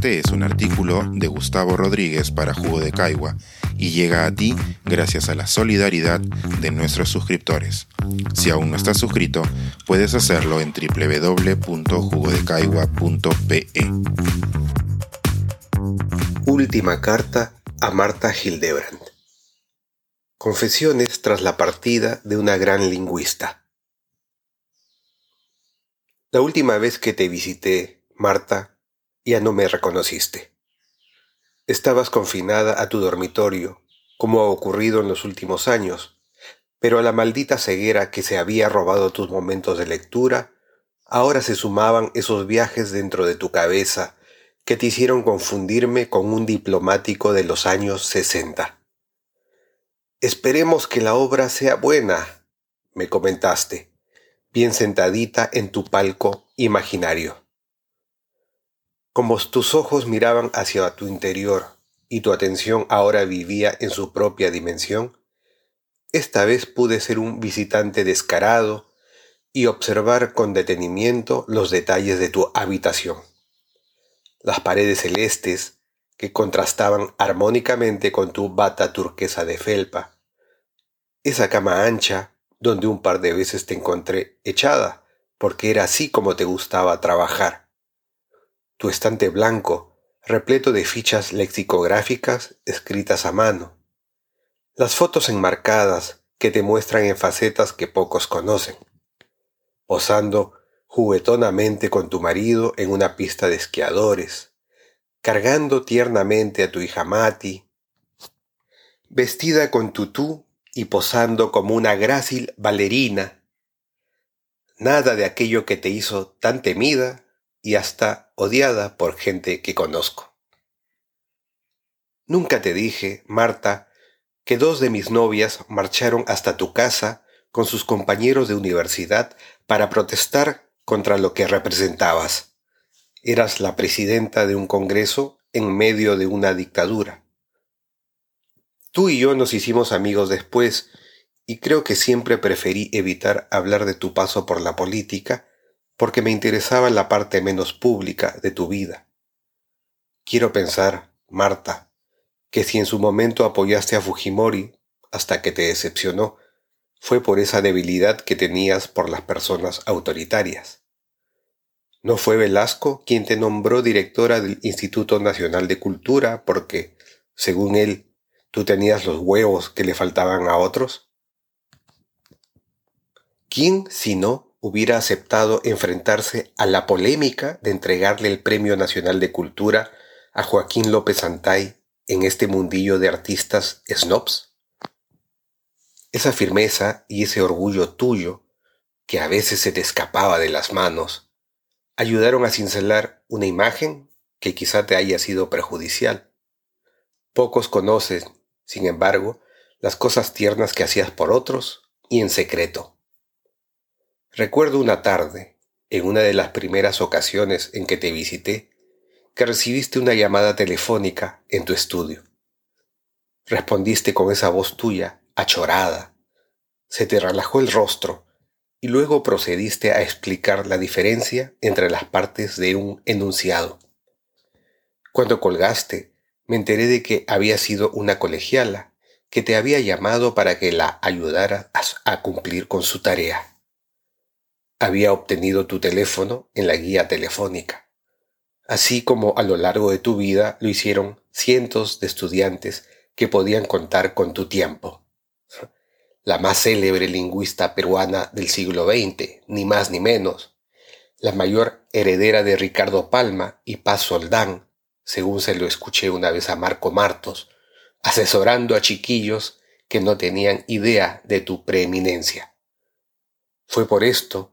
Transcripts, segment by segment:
Este es un artículo de Gustavo Rodríguez para Jugo de Caigua y llega a ti gracias a la solidaridad de nuestros suscriptores. Si aún no estás suscrito, puedes hacerlo en www.jugodecaigua.pe. Última carta a Marta Hildebrand. Confesiones tras la partida de una gran lingüista. La última vez que te visité, Marta, ya no me reconociste. Estabas confinada a tu dormitorio, como ha ocurrido en los últimos años, pero a la maldita ceguera que se había robado tus momentos de lectura, ahora se sumaban esos viajes dentro de tu cabeza que te hicieron confundirme con un diplomático de los años sesenta. Esperemos que la obra sea buena, me comentaste, bien sentadita en tu palco imaginario. Como tus ojos miraban hacia tu interior y tu atención ahora vivía en su propia dimensión, esta vez pude ser un visitante descarado y observar con detenimiento los detalles de tu habitación. Las paredes celestes que contrastaban armónicamente con tu bata turquesa de felpa. Esa cama ancha donde un par de veces te encontré echada, porque era así como te gustaba trabajar tu estante blanco, repleto de fichas lexicográficas escritas a mano, las fotos enmarcadas que te muestran en facetas que pocos conocen, posando juguetonamente con tu marido en una pista de esquiadores, cargando tiernamente a tu hija Mati, vestida con tutú y posando como una grácil bailarina. Nada de aquello que te hizo tan temida y hasta odiada por gente que conozco. Nunca te dije, Marta, que dos de mis novias marcharon hasta tu casa con sus compañeros de universidad para protestar contra lo que representabas. Eras la presidenta de un congreso en medio de una dictadura. Tú y yo nos hicimos amigos después, y creo que siempre preferí evitar hablar de tu paso por la política porque me interesaba la parte menos pública de tu vida. Quiero pensar, Marta, que si en su momento apoyaste a Fujimori hasta que te decepcionó, fue por esa debilidad que tenías por las personas autoritarias. ¿No fue Velasco quien te nombró directora del Instituto Nacional de Cultura porque, según él, tú tenías los huevos que le faltaban a otros? ¿Quién, si no, hubiera aceptado enfrentarse a la polémica de entregarle el Premio Nacional de Cultura a Joaquín López Santay en este mundillo de artistas snobs? Esa firmeza y ese orgullo tuyo, que a veces se te escapaba de las manos, ayudaron a cincelar una imagen que quizá te haya sido perjudicial. Pocos conocen, sin embargo, las cosas tiernas que hacías por otros y en secreto. Recuerdo una tarde, en una de las primeras ocasiones en que te visité, que recibiste una llamada telefónica en tu estudio. Respondiste con esa voz tuya, achorada. Se te relajó el rostro y luego procediste a explicar la diferencia entre las partes de un enunciado. Cuando colgaste, me enteré de que había sido una colegiala que te había llamado para que la ayudara a cumplir con su tarea había obtenido tu teléfono en la guía telefónica, así como a lo largo de tu vida lo hicieron cientos de estudiantes que podían contar con tu tiempo. La más célebre lingüista peruana del siglo XX, ni más ni menos, la mayor heredera de Ricardo Palma y Paz Soldán, según se lo escuché una vez a Marco Martos, asesorando a chiquillos que no tenían idea de tu preeminencia. Fue por esto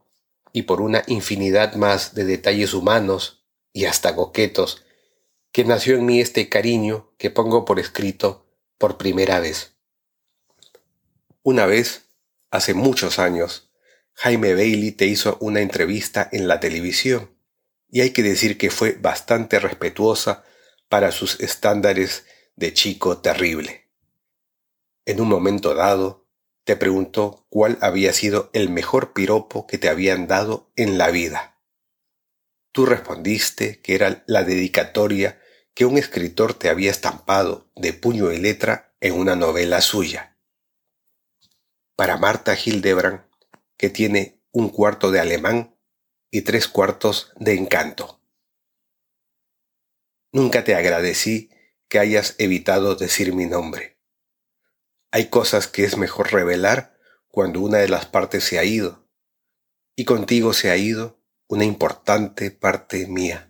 y por una infinidad más de detalles humanos y hasta coquetos, que nació en mí este cariño que pongo por escrito por primera vez. Una vez, hace muchos años, Jaime Bailey te hizo una entrevista en la televisión, y hay que decir que fue bastante respetuosa para sus estándares de chico terrible. En un momento dado, te preguntó cuál había sido el mejor piropo que te habían dado en la vida. Tú respondiste que era la dedicatoria que un escritor te había estampado de puño y letra en una novela suya. Para Marta Hildebrand, que tiene un cuarto de alemán y tres cuartos de encanto. Nunca te agradecí que hayas evitado decir mi nombre. Hay cosas que es mejor revelar cuando una de las partes se ha ido, y contigo se ha ido una importante parte mía.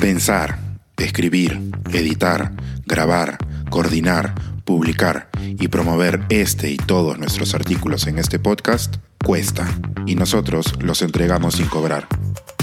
Pensar, escribir, editar, grabar, coordinar, publicar y promover este y todos nuestros artículos en este podcast cuesta y nosotros los entregamos sin cobrar.